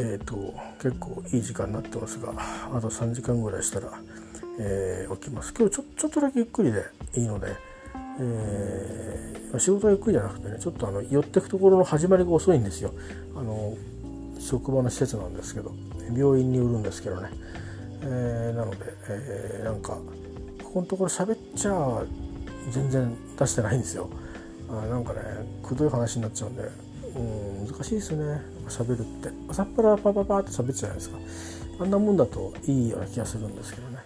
えーと、結構いい時間になってますがあと3時間ぐらいしたら、えー、起きます。今日ちょちょっとだけゆっくりでいいので、えー、仕事はゆっくりじゃなくてねちょっとあの寄ってくところの始まりが遅いんですよ。あの職場の施設なんですけど病院に売るんですけどね、えー、なので、えー、なんかここのところ喋っちゃ全然出してないんですよ。あなんかねくどい話になっちゃうんでうん難しいですね。喋るって。朝っぱらパパパって喋っちゃうじゃないですか。あんなもんだといいような気がするんですけどね。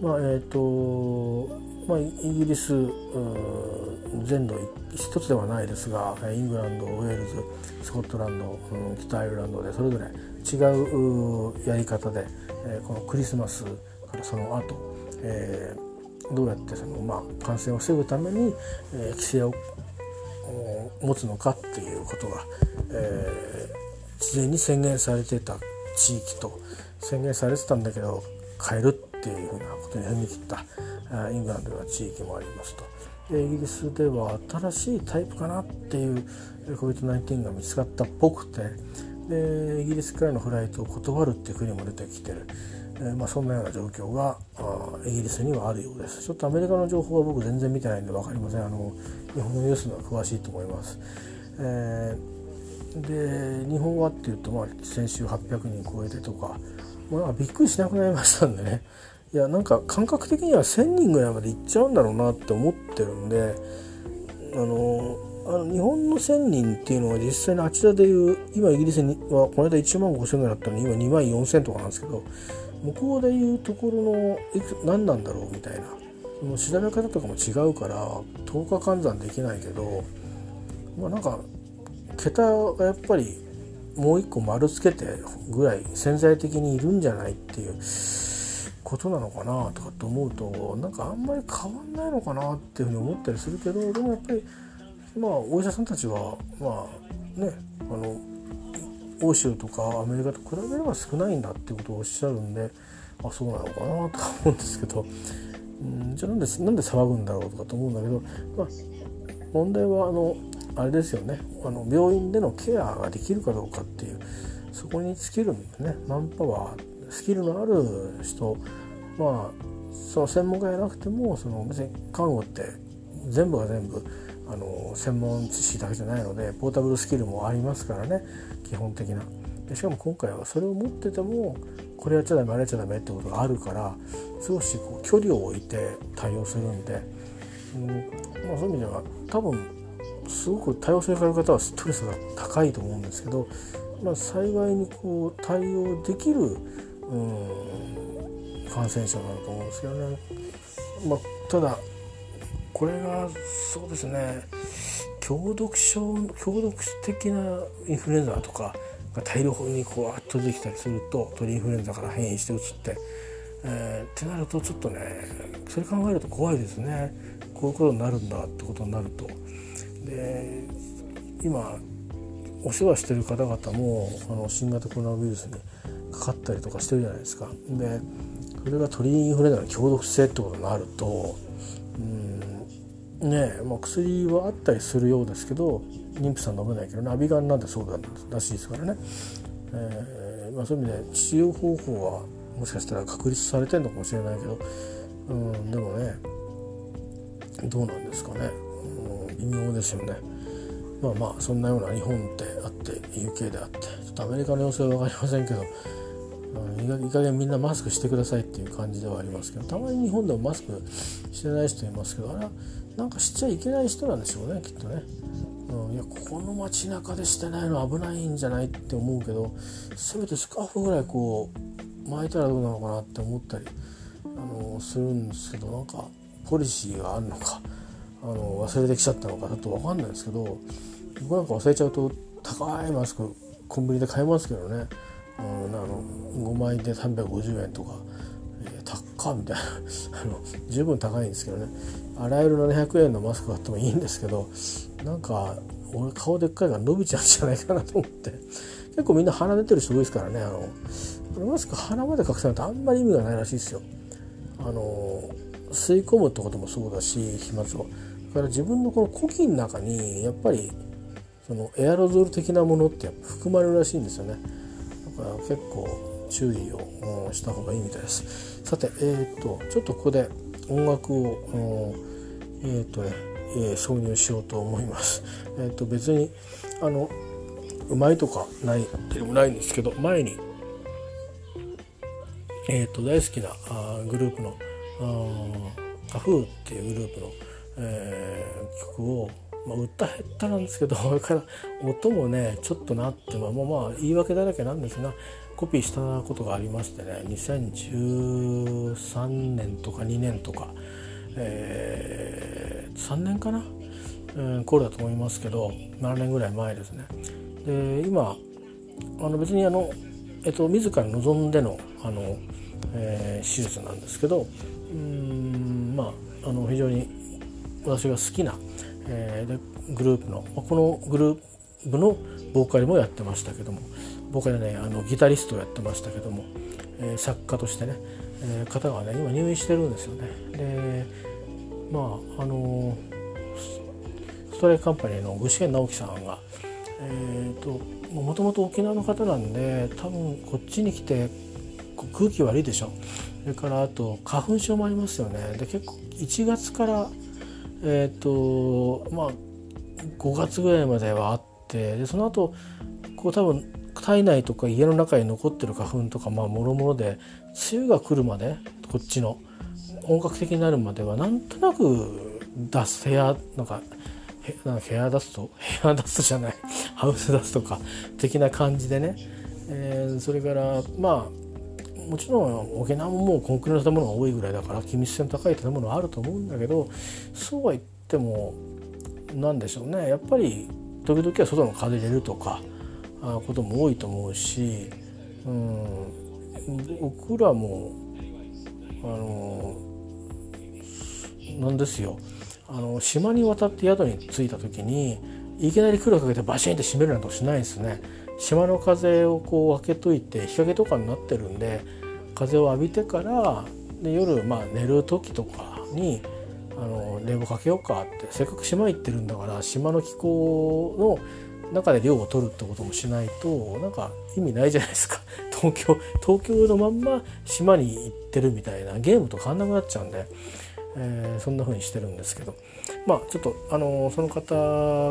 まあえっ、ー、とまあ、イギリス全土一つではないですがイングランドウェールズスコットランド、うん、北アイルランドでそれぞれ違うやり方で、えー、このクリスマスからその後、えー、どうやってその、まあ、感染を防ぐために、えー、規制を持つのかっていうことが、えー、事前に宣言されてた地域と宣言されてたんだけど変えるっていうふうなことに踏み切ったイングランドの地域もありますと。イギリスでは新しいタイプかなっていう COVID-19 が見つかったっぽくてでイギリスからのフライトを断るっていう国も出てきてる、え、まあ、そんなような状況がイギリスにはあるようです。ちょっとアメリカの情報は僕全然見てないんで分かりません。あの日本のニュースのは詳しいと思います、えー、で日本はっていうと、まあ、先週800人超えてとか、まあ、びっくりしなくなりましたんでね。いやなんか感覚的には1,000人ぐらいまで行っちゃうんだろうなって思ってるんであのあの日本の1,000人っていうのは実際にあちらでいう今イギリスにはこの間1万5,000ぐらいだったのに今2万4,000とかなんですけど向こうでいうところのいく何なんだろうみたいな。その調べ方とかも違うから10日換算できないけどまあなんか桁がやっぱりもう一個丸つけてぐらい潜在的にいるんじゃないっていうことなのかなとかって思うとなんかあんまり変わんないのかなっていうふうに思ったりするけどでもやっぱりまあお医者さんたちはまあねあの欧州とかアメリカと比べれば少ないんだっていうことをおっしゃるんであそうなのかなとか思うんですけど。うんじゃあなんでなんで騒ぐんだろうとかと思うんだけど、まあ、問題はあのあれですよね。あの病院でのケアができるかどうかっていうそこに尽きるんでね。マンパワースキルのある人まあその専門家じゃなくてもその別に看護って全部が全部あの専門知識だけじゃないのでポータブルスキルもありますからね。基本的な。でしかも今回はそれを持っててもこれやっちゃダメあれやっちゃダメってことがあるから少しこう距離を置いて対応するんで、うんまあ、そういう意味では多分すごく対応される方はストレスが高いと思うんですけど、まあ、幸いにこう対応できる、うん、感染症なのと思うんですけどね。まあ、ただこれがそうですね強毒症強毒的なインフルエンザとかが大量にこうあっと出てきたりすると鳥インフルエンザから変異して移って、えー、ってなるとちょっとねそれ考えると怖いですねこういうことになるんだってことになると。で今お世話してる方々もあの新型コロナウイルスにかかったりとかしてるじゃないですか。でそれが鳥インフルエンザの強毒性ってことになるとうんねまあ、薬はあったりするようですけど妊婦さん飲めないけどねアビガンなんてそうだらしいですからね、えーまあ、そういう意味で治療方法はもしかしたら確立されてるのかもしれないけど、うん、でもねどうなんですかね、うん、微妙ですよね。まあまあそんなような日本ってあって UK であってちょっとアメリカの様子は分かりませんけど、うん、いい加減みんなマスクしてくださいっていう感じではありますけどたまに日本でもマスクしてない人いますけどあれはなんかしちゃいけない人なんでしょうねきっとね。うん、いやこの街中でしてないの危ないんじゃないって思うけどせめてスカーフぐらいこう巻いたらどうなのかなって思ったり、あのするんですけどなんかポリシーがあるのかあの忘れてきちゃったのかちょっと分かんないですけど僕なんか忘れちゃうと高いマスクコンビニで買えますけどね、うん、あの5枚で350円とか、ー、高っみたいな。あの十分高いんですけどね。あらゆる700円のマスクがあってもいいんですけどなんか俺顔でっかいから伸びちゃうんじゃないかなと思って。結構みんな鼻出てる人多いですからねあの。マスク鼻まで隠さないとあんまり意味がないらしいですよ。あの吸い込むってこともそうだし飛沫を。だから自分のこの呼気の中にやっぱりそのエアロゾル的なものって含まれるらしいんですよね。だから結構注意をした方がいいみたいです。さてえっ、ー、とちょっとここで音楽をえっ、ー、とね、えー、挿入しようと思います。えっ、と別にあのうまいとかないでもないんですけど前にえーと、大好きなあグループの「カフー」っていうグループの、えー、曲を、まあ、歌下手なんですけど それから音もねちょっとなってまあまあ言い訳だらけなんですがコピーしたことがありましてね2013年とか2年とか、えー、3年かな、えー、これだと思いますけど7年ぐらい前ですね。で今あの別にあのえっと、自ら望んでのあの、えー、手術なんですけどうんまああの非常に私が好きな、えー、でグループのこのグループのボーカルもやってましたけどもボーカルねあのギタリストをやってましたけども、えー、作家としてね、えー、方がね今入院してるんですよね。でまああのストレイカンパニーの具志堅直樹さんがえーともともと沖縄の方なんで多分こっちに来て空気悪いでしょそれからあと花粉症もありますよねで結構1月からえっ、ー、とまあ5月ぐらいまではあってでその後こう多分体内とか家の中に残ってる花粉とかまあもろもろで梅雨が来るまでこっちの本格的になるまではなんとなく出す部屋なんかなんかヘアダストヘアダストじゃない ハウスダストか的な感じでね、えー、それからまあもちろん沖縄ももうコンクリの建物が多いぐらいだから気密性の高い建物はあると思うんだけどそうは言っても何でしょうね。やっぱり時々は外の風入れるとかことも多いと思うし、うん、僕らもあのなんですよ。あの島に渡って宿に着いた時にいきなり黒かけてバシンって閉めるなんてしないですね。島の風をこう開けといて日陰とかになってるんで風を浴びてからで夜まあ寝る時とかにあの冷房かけようかってせっかく島行ってるんだから島の気候の中で量を取るってこともしないとなんか意味ないじゃないですか。東京東京のまんま島に行ってるみたいなゲームと変わんなくなっちゃうんで。えー、そんな風にしてるんですけど。まあちょっとあのその方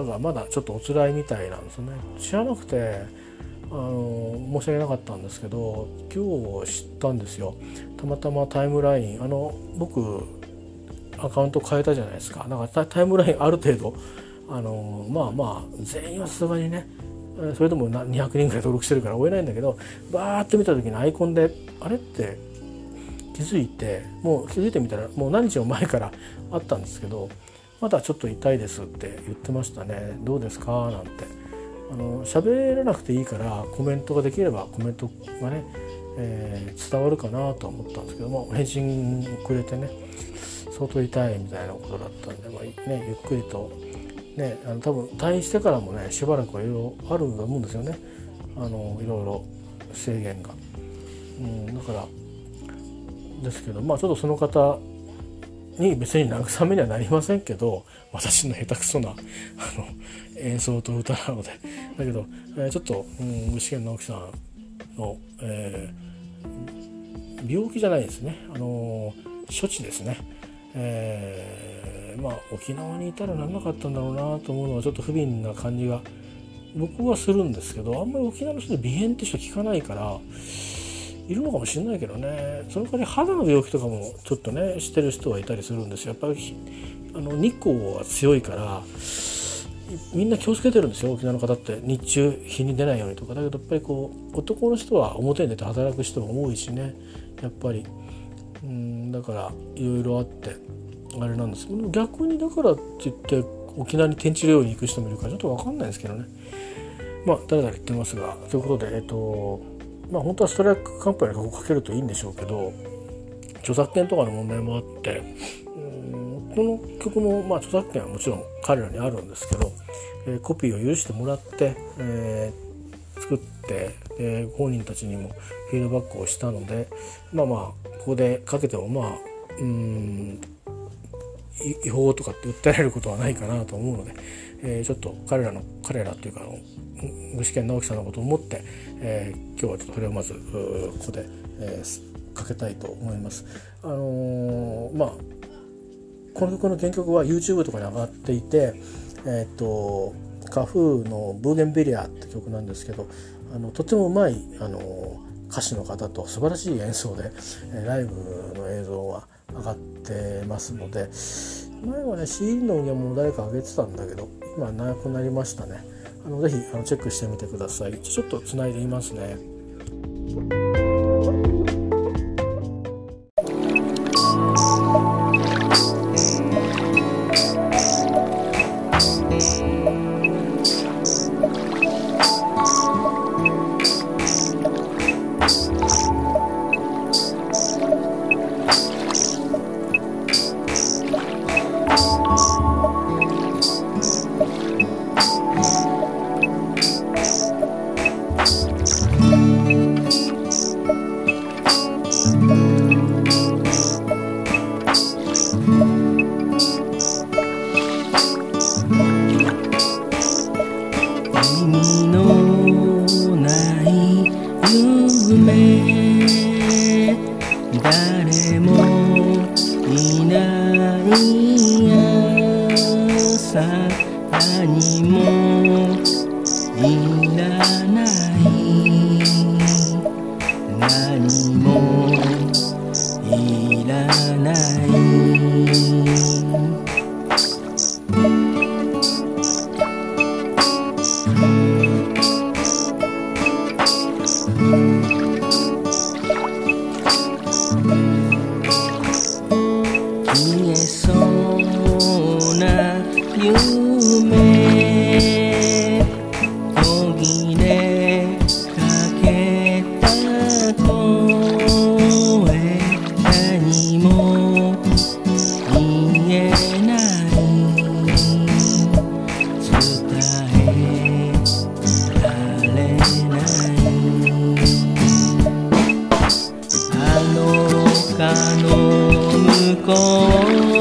がまだちょっとお辛いみたいなんですよね。知らなくてあの申し訳なかったんですけど今日知ったんですよ。たまたまタイムラインあの僕アカウント変えたじゃないですか。だかタイムラインある程度あのまあまあ全員はさすがにねそれでも200人ぐらい登録してるから追えないんだけどバーッと見た時にアイコンであれって気づいてもう気づいてみたらもう何日も前からあったんですけどまだちょっと痛いですって言ってましたね。どうですか？なんて。あの喋らなくていいからコメントができればコメントがね、えー、伝わるかなと思ったんですけども返信くれてね相当痛いみたいなことだったんで、まあね、ゆっくりと、ね、あの多分退院してからもねしばらくはいろいろあると思うんですよね。あのいろいろ制限が。うん、だからですけどまあちょっとその方に別に慰めにはなりませんけど私の下手くそなあの演奏と歌なので。だけど、えー、ちょっと、うん、具志堅直樹さんの、えー、病気じゃないですね。あの処置ですね、えー、まあ沖縄にいたらなんなかったんだろうなと思うのはちょっと不憫な感じが僕はするんですけどあんまり沖縄の人で鼻炎って人聞かないからいるのかもしれないけどね。その代わり肌の病気とかもちょっとねしてる人はいたりするんですよ。やっぱりあの日光は強いからみんな気をつけてるんですよ沖縄の方って。日中日に出ないようにとか。だけどやっぱりこう男の人は表に出て働く人も多いしね。やっぱりうんだからいろいろあってあれなんですけど逆にだからって言って沖縄に天地療養に行く人もいるからちょっと分かんないですけどね。まあ誰々言ってますがということでえっとまあ本当はストライクカンパニーがかけるといいんでしょうけど著作権とかの問題もあってうんこの曲の、まあ、著作権はもちろん彼らにあるんですけど、えー、コピーを許してもらって、えー、作ってで本人たちにもフィードバックをしたのでまあまあここでかけてもまあうん違法とかって訴えられることはないかなと思うので、えー、ちょっと彼らの彼らっていうかあの具志堅直樹さんのことを思って、えー、今日はちょっとそれをまずここで、えー、かけたいと思います。あのー、まあこの曲の原曲は YouTube とかに上がっていて、えっ、とカフーの「ブーゲンビリア」って曲なんですけどあのとてもうまいあの歌手の方と素晴らしい演奏でライブの映像は上がってますので前はね CD の音源も誰か上げてたんだけど今なくなりましたね。あのぜひあのチェックしてみてください。ちょっとつないでみますね。nụ cười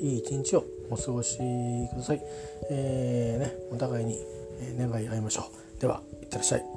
いい一日をお過ごしください、えーね、お互いに願い合いましょう。ではいってらっしゃい。